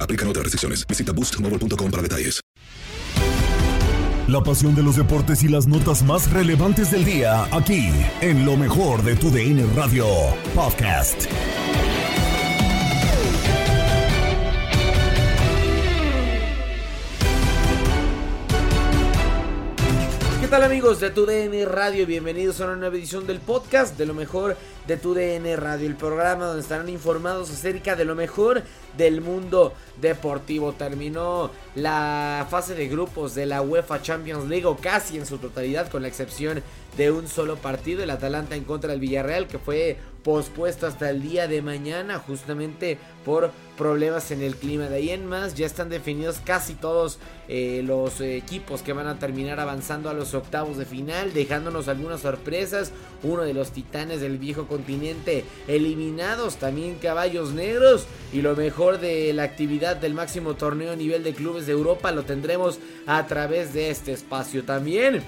Aplican otras restricciones. Visita boostmobile.com para detalles. La pasión de los deportes y las notas más relevantes del día, aquí, en lo mejor de tu DN Radio Podcast. Tal amigos de tu DN Radio? Bienvenidos a una nueva edición del podcast de lo mejor de tu DN Radio, el programa donde estarán informados acerca de lo mejor del mundo deportivo. Terminó la fase de grupos de la UEFA Champions League o casi en su totalidad con la excepción de un solo partido, el Atalanta en contra del Villarreal que fue pospuesto hasta el día de mañana justamente por problemas en el clima. De ahí en más ya están definidos casi todos eh, los equipos que van a terminar avanzando a los octavos de final, dejándonos algunas sorpresas. Uno de los titanes del viejo continente eliminados, también caballos negros y lo mejor de la actividad del máximo torneo a nivel de clubes de Europa lo tendremos a través de este espacio también.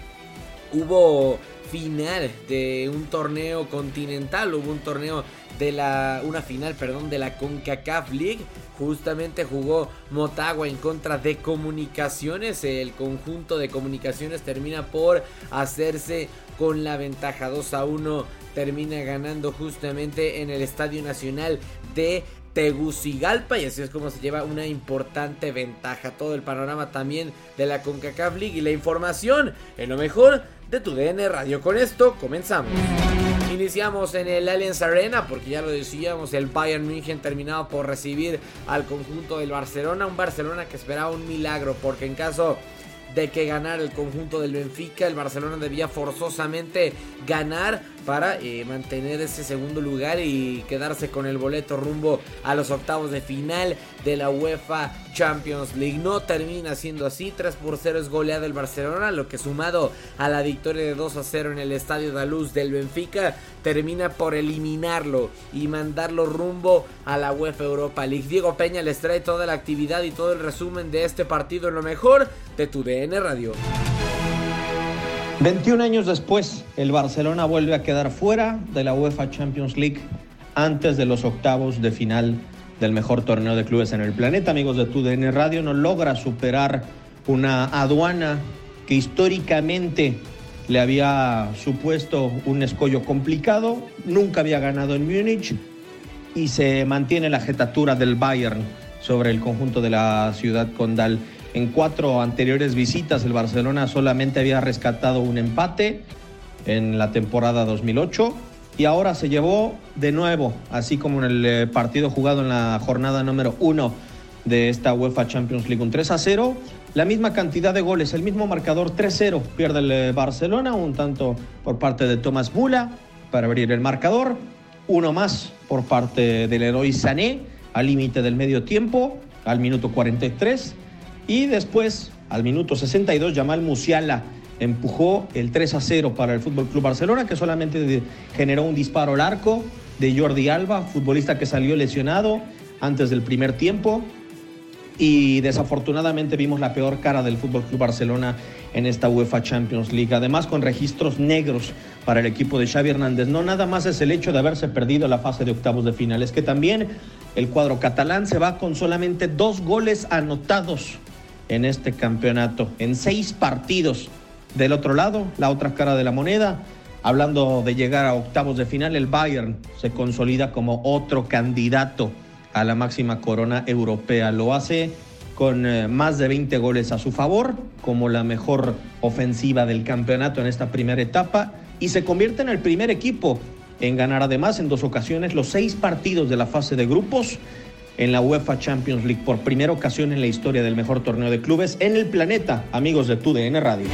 Hubo final de un torneo continental, hubo un torneo de la una final, perdón, de la CONCACAF League. Justamente jugó Motagua en contra de Comunicaciones. El conjunto de Comunicaciones termina por hacerse con la ventaja 2 a 1. Termina ganando justamente en el Estadio Nacional de Tegucigalpa y así es como se lleva una importante ventaja. Todo el panorama también de la CONCACAF League y la información en lo mejor de tu DN Radio. Con esto comenzamos. Iniciamos en el Allianz Arena porque ya lo decíamos, el Bayern München terminado por recibir al conjunto del Barcelona, un Barcelona que esperaba un milagro porque en caso de que ganara el conjunto del Benfica, el Barcelona debía forzosamente ganar para eh, mantener ese segundo lugar y quedarse con el boleto rumbo a los octavos de final de la UEFA Champions League. No termina siendo así, 3 por 0 es goleado el Barcelona, lo que sumado a la victoria de 2 a 0 en el Estadio de Luz del Benfica termina por eliminarlo y mandarlo rumbo a la UEFA Europa League. Diego Peña les trae toda la actividad y todo el resumen de este partido en lo mejor de tu DN Radio. 21 años después, el Barcelona vuelve a quedar fuera de la UEFA Champions League antes de los octavos de final del mejor torneo de clubes en el planeta. Amigos de TUDN Radio, no logra superar una aduana que históricamente le había supuesto un escollo complicado, nunca había ganado en Múnich y se mantiene la jetatura del Bayern sobre el conjunto de la ciudad condal. En cuatro anteriores visitas el Barcelona solamente había rescatado un empate en la temporada 2008 y ahora se llevó de nuevo, así como en el eh, partido jugado en la jornada número uno de esta UEFA Champions League, un 3 a 0, la misma cantidad de goles, el mismo marcador 3-0 pierde el eh, Barcelona, un tanto por parte de Tomás Mula para abrir el marcador, uno más por parte del héroe Sané al límite del medio tiempo al minuto 43 y después al minuto 62 Jamal Musiala empujó el 3 a 0 para el Fútbol Club Barcelona que solamente generó un disparo al arco de Jordi Alba, futbolista que salió lesionado antes del primer tiempo y desafortunadamente vimos la peor cara del Fútbol Club Barcelona en esta UEFA Champions League, además con registros negros para el equipo de Xavi Hernández. No nada más es el hecho de haberse perdido la fase de octavos de final, es que también el cuadro catalán se va con solamente dos goles anotados en este campeonato, en seis partidos. Del otro lado, la otra cara de la moneda, hablando de llegar a octavos de final, el Bayern se consolida como otro candidato a la máxima corona europea. Lo hace con eh, más de 20 goles a su favor, como la mejor ofensiva del campeonato en esta primera etapa, y se convierte en el primer equipo en ganar además en dos ocasiones los seis partidos de la fase de grupos en la UEFA Champions League por primera ocasión en la historia del mejor torneo de clubes en el planeta, amigos de TUDN Radio.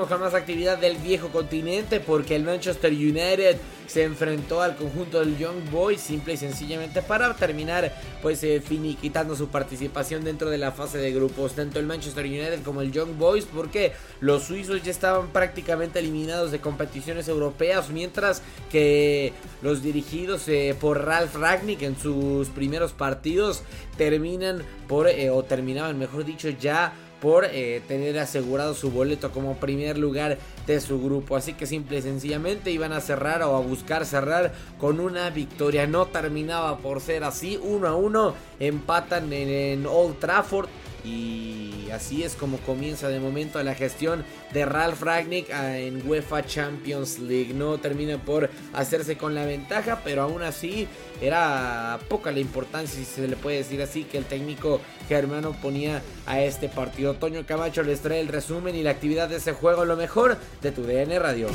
Seguimos con más actividad del viejo continente porque el Manchester United se enfrentó al conjunto del Young Boys simple y sencillamente para terminar pues eh, finiquitando su participación dentro de la fase de grupos tanto el Manchester United como el Young Boys porque los suizos ya estaban prácticamente eliminados de competiciones europeas mientras que los dirigidos eh, por Ralph Ragnick en sus primeros partidos terminan por eh, o terminaban mejor dicho ya por eh, tener asegurado su boleto como primer lugar de su grupo. Así que simple y sencillamente iban a cerrar o a buscar cerrar con una victoria. No terminaba por ser así. Uno a uno empatan en Old Trafford. Y así es como comienza de momento la gestión de Ralph Ragnick ah, en UEFA Champions League. No termina por hacerse con la ventaja, pero aún así era poca la importancia, si se le puede decir así, que el técnico germano ponía a este partido. Toño Camacho les trae el resumen y la actividad de ese juego, lo mejor de tu DN Radio.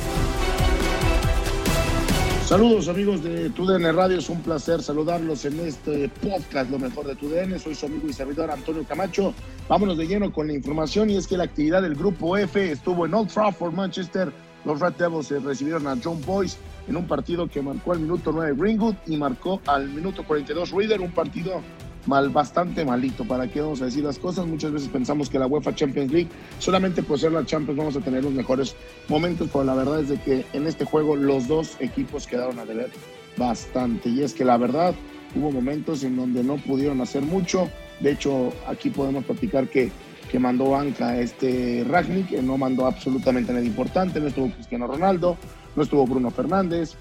Saludos amigos de TUDN Radio, es un placer saludarlos en este podcast Lo mejor de TUDN. Soy su amigo y servidor Antonio Camacho. Vámonos de lleno con la información y es que la actividad del grupo F estuvo en Old Trafford, Manchester. Los Red Devils recibieron a John Boyce en un partido que marcó al minuto 9 Greenwood y marcó al minuto 42 Reader, un partido mal, bastante malito. ¿Para qué vamos a decir las cosas? Muchas veces pensamos que la UEFA Champions League, solamente por ser la Champions vamos a tener los mejores momentos, pero la verdad es de que en este juego los dos equipos quedaron a deber bastante. Y es que la verdad hubo momentos en donde no pudieron hacer mucho. De hecho, aquí podemos platicar que, que mandó banca este Ragnick, que no mandó absolutamente nada importante. No estuvo Cristiano Ronaldo, no estuvo Bruno Fernández.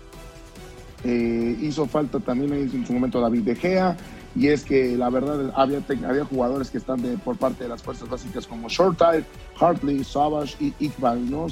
Eh, hizo falta también en su momento David De Gea y es que la verdad había, había jugadores que están por parte de las fuerzas básicas como Shortide, Hartley, Savage y Iqbal, ¿no?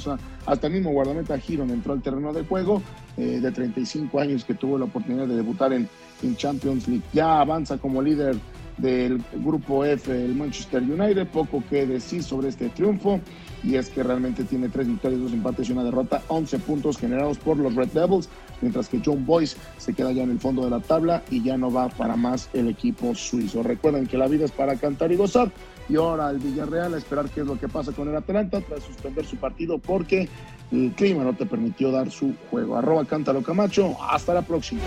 hasta el mismo guardameta Giron entró al terreno de juego eh, de 35 años que tuvo la oportunidad de debutar en, en Champions League. Ya avanza como líder del grupo F el Manchester United, poco que decir sobre este triunfo y es que realmente tiene tres victorias, dos empates y una derrota, 11 puntos generados por los Red Devils, mientras que John Boyce se queda ya en el fondo de la tabla y ya no va para más el equipo suizo. Recuerden que la vida es para cantar y gozar. Y ahora el Villarreal a esperar qué es lo que pasa con el Atlanta tras suspender su partido porque el clima no te permitió dar su juego. Arroba Cántalo Camacho. Hasta la próxima.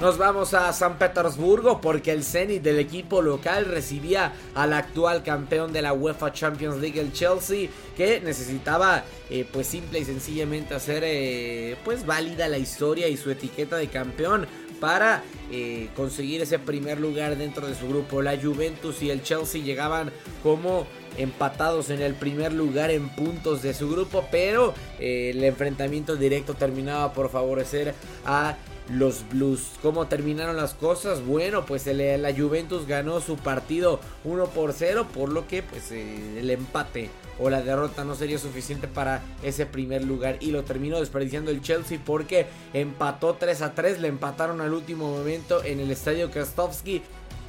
Nos vamos a San Petersburgo porque el Zenit del equipo local recibía al actual campeón de la UEFA Champions League, el Chelsea, que necesitaba eh, pues simple y sencillamente hacer eh, pues válida la historia y su etiqueta de campeón para eh, conseguir ese primer lugar dentro de su grupo. La Juventus y el Chelsea llegaban como empatados en el primer lugar en puntos de su grupo, pero el enfrentamiento directo terminaba por favorecer a los Blues. ¿Cómo terminaron las cosas? Bueno, pues la Juventus ganó su partido 1 por 0, por lo que pues eh, el empate o la derrota no sería suficiente para ese primer lugar y lo terminó desperdiciando el Chelsea porque empató 3 a 3, le empataron al último momento en el estadio Krastovsky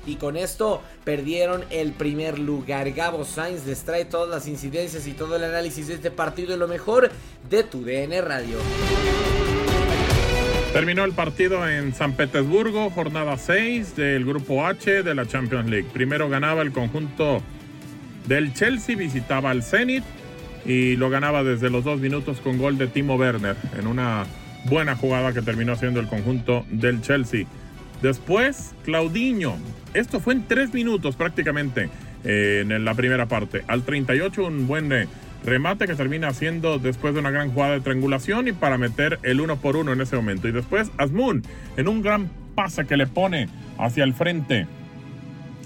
y con esto perdieron el primer lugar. Gabo Sainz les trae todas las incidencias y todo el análisis de este partido y lo mejor de tu DN Radio. Terminó el partido en San Petersburgo, jornada 6 del Grupo H de la Champions League. Primero ganaba el conjunto del Chelsea, visitaba al Zenit y lo ganaba desde los dos minutos con gol de Timo Werner en una buena jugada que terminó siendo el conjunto del Chelsea. Después, Claudinho. Esto fue en tres minutos prácticamente eh, en la primera parte. Al 38, un buen eh, remate que termina haciendo después de una gran jugada de triangulación y para meter el uno por uno en ese momento. Y después, Asmun, en un gran pase que le pone hacia el frente.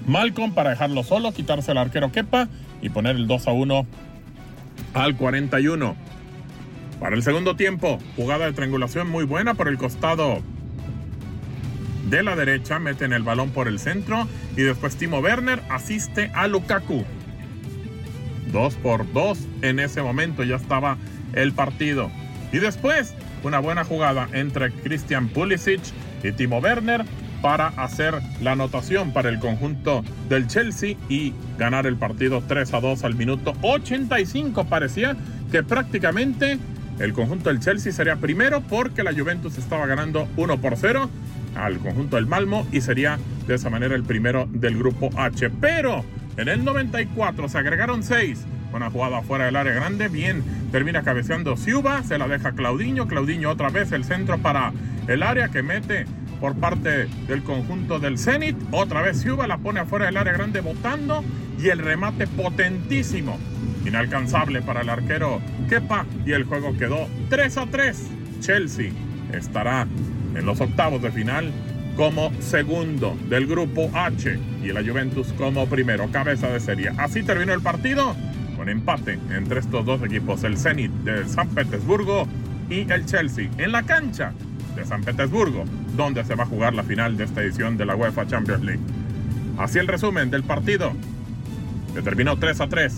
Malcolm para dejarlo solo, quitarse el arquero Kepa y poner el 2 a 1 al 41. Para el segundo tiempo, jugada de triangulación muy buena por el costado de la derecha, meten el balón por el centro y después Timo Werner asiste a Lukaku. 2 por 2 en ese momento ya estaba el partido. Y después una buena jugada entre Christian Pulisic y Timo Werner para hacer la anotación para el conjunto del Chelsea y ganar el partido 3 a 2 al minuto 85. Parecía que prácticamente el conjunto del Chelsea sería primero porque la Juventus estaba ganando 1 por 0 al conjunto del Malmo y sería de esa manera el primero del grupo H. Pero en el 94 se agregaron 6. Una jugada fuera del área grande. Bien, termina cabeceando Siuba. Se la deja Claudinho. Claudinho otra vez el centro para el área que mete por parte del conjunto del Zenit. Otra vez Siuba la pone afuera del área grande botando. Y el remate potentísimo. Inalcanzable para el arquero Kepa. Y el juego quedó 3 a 3. Chelsea estará en los octavos de final como segundo del grupo H y la Juventus como primero, cabeza de serie. Así terminó el partido con empate entre estos dos equipos, el Zenit de San Petersburgo y el Chelsea en la cancha de San Petersburgo, donde se va a jugar la final de esta edición de la UEFA Champions League. Así el resumen del partido, que terminó 3 a 3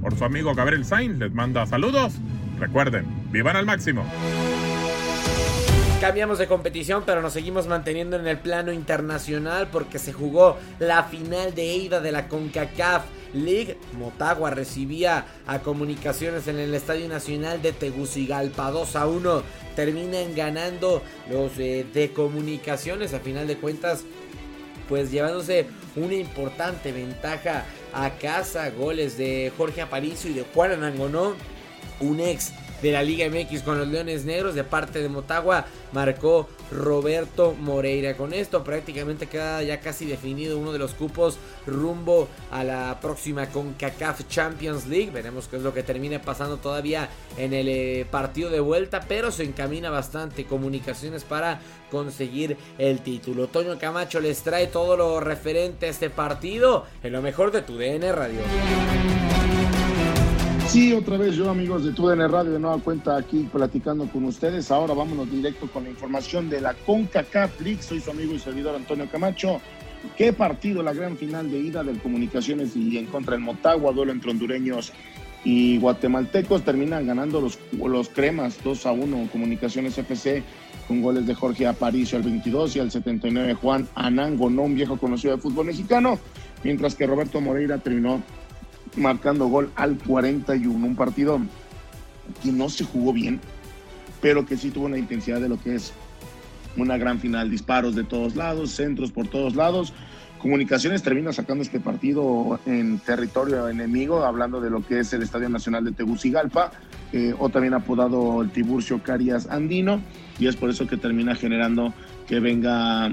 por su amigo Gabriel Sainz, les manda saludos. Recuerden, vivan al máximo. Cambiamos de competición, pero nos seguimos manteniendo en el plano internacional porque se jugó la final de ida de la CONCACAF League. Motagua recibía a Comunicaciones en el Estadio Nacional de Tegucigalpa 2 a 1. Terminan ganando los eh, de Comunicaciones a final de cuentas pues llevándose una importante ventaja a casa. Goles de Jorge Aparicio y de Juan Anangonó, un ex de la Liga MX con los Leones Negros de parte de Motagua marcó Roberto Moreira. Con esto prácticamente queda ya casi definido uno de los cupos rumbo a la próxima CONCACAF Champions League. Veremos qué es lo que termine pasando todavía en el eh, partido de vuelta, pero se encamina bastante comunicaciones para conseguir el título. Toño Camacho les trae todo lo referente a este partido en lo mejor de tu DN Radio. Sí, otra vez yo, amigos de TUDN Radio, de nueva cuenta aquí platicando con ustedes. Ahora vámonos directo con la información de la CONCACAF League. Soy su amigo y servidor Antonio Camacho. ¿Qué partido? La gran final de ida del Comunicaciones y en contra del Motagua, duelo entre hondureños y guatemaltecos. Terminan ganando los, los cremas 2 a 1. Comunicaciones FC con goles de Jorge Aparicio al 22 y al 79 Juan Anango, no un viejo conocido de fútbol mexicano. Mientras que Roberto Moreira terminó marcando gol al 41. Un partido que no se jugó bien, pero que sí tuvo una intensidad de lo que es una gran final. Disparos de todos lados, centros por todos lados. Comunicaciones termina sacando este partido en territorio enemigo, hablando de lo que es el Estadio Nacional de Tegucigalpa, eh, o también apodado el Tiburcio Carias Andino, y es por eso que termina generando que venga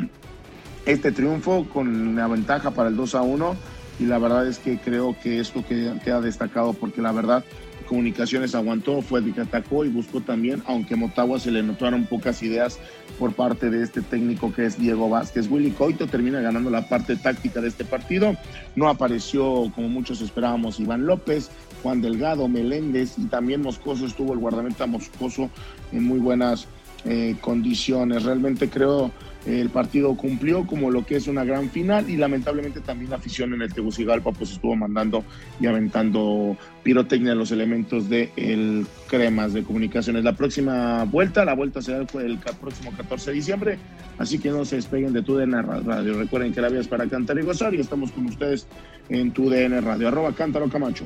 este triunfo con la ventaja para el 2 a 1 y la verdad es que creo que esto queda destacado porque la verdad Comunicaciones aguantó, fue el que atacó y buscó también, aunque Motagua se le notaron pocas ideas por parte de este técnico que es Diego Vázquez. Willy Coito termina ganando la parte táctica de este partido. No apareció como muchos esperábamos Iván López, Juan Delgado, Meléndez y también Moscoso estuvo el guardameta Moscoso en muy buenas eh, condiciones. Realmente creo el partido cumplió como lo que es una gran final y lamentablemente también la afición en el Tegucigalpa pues estuvo mandando y aventando pirotecnia a los elementos de el Cremas de Comunicaciones. La próxima vuelta, la vuelta será el próximo 14 de diciembre, así que no se despeguen de tu DN Radio. Recuerden que la vida es para cantar y gozar y estamos con ustedes en tu DN Radio. Arroba Cántaro Camacho.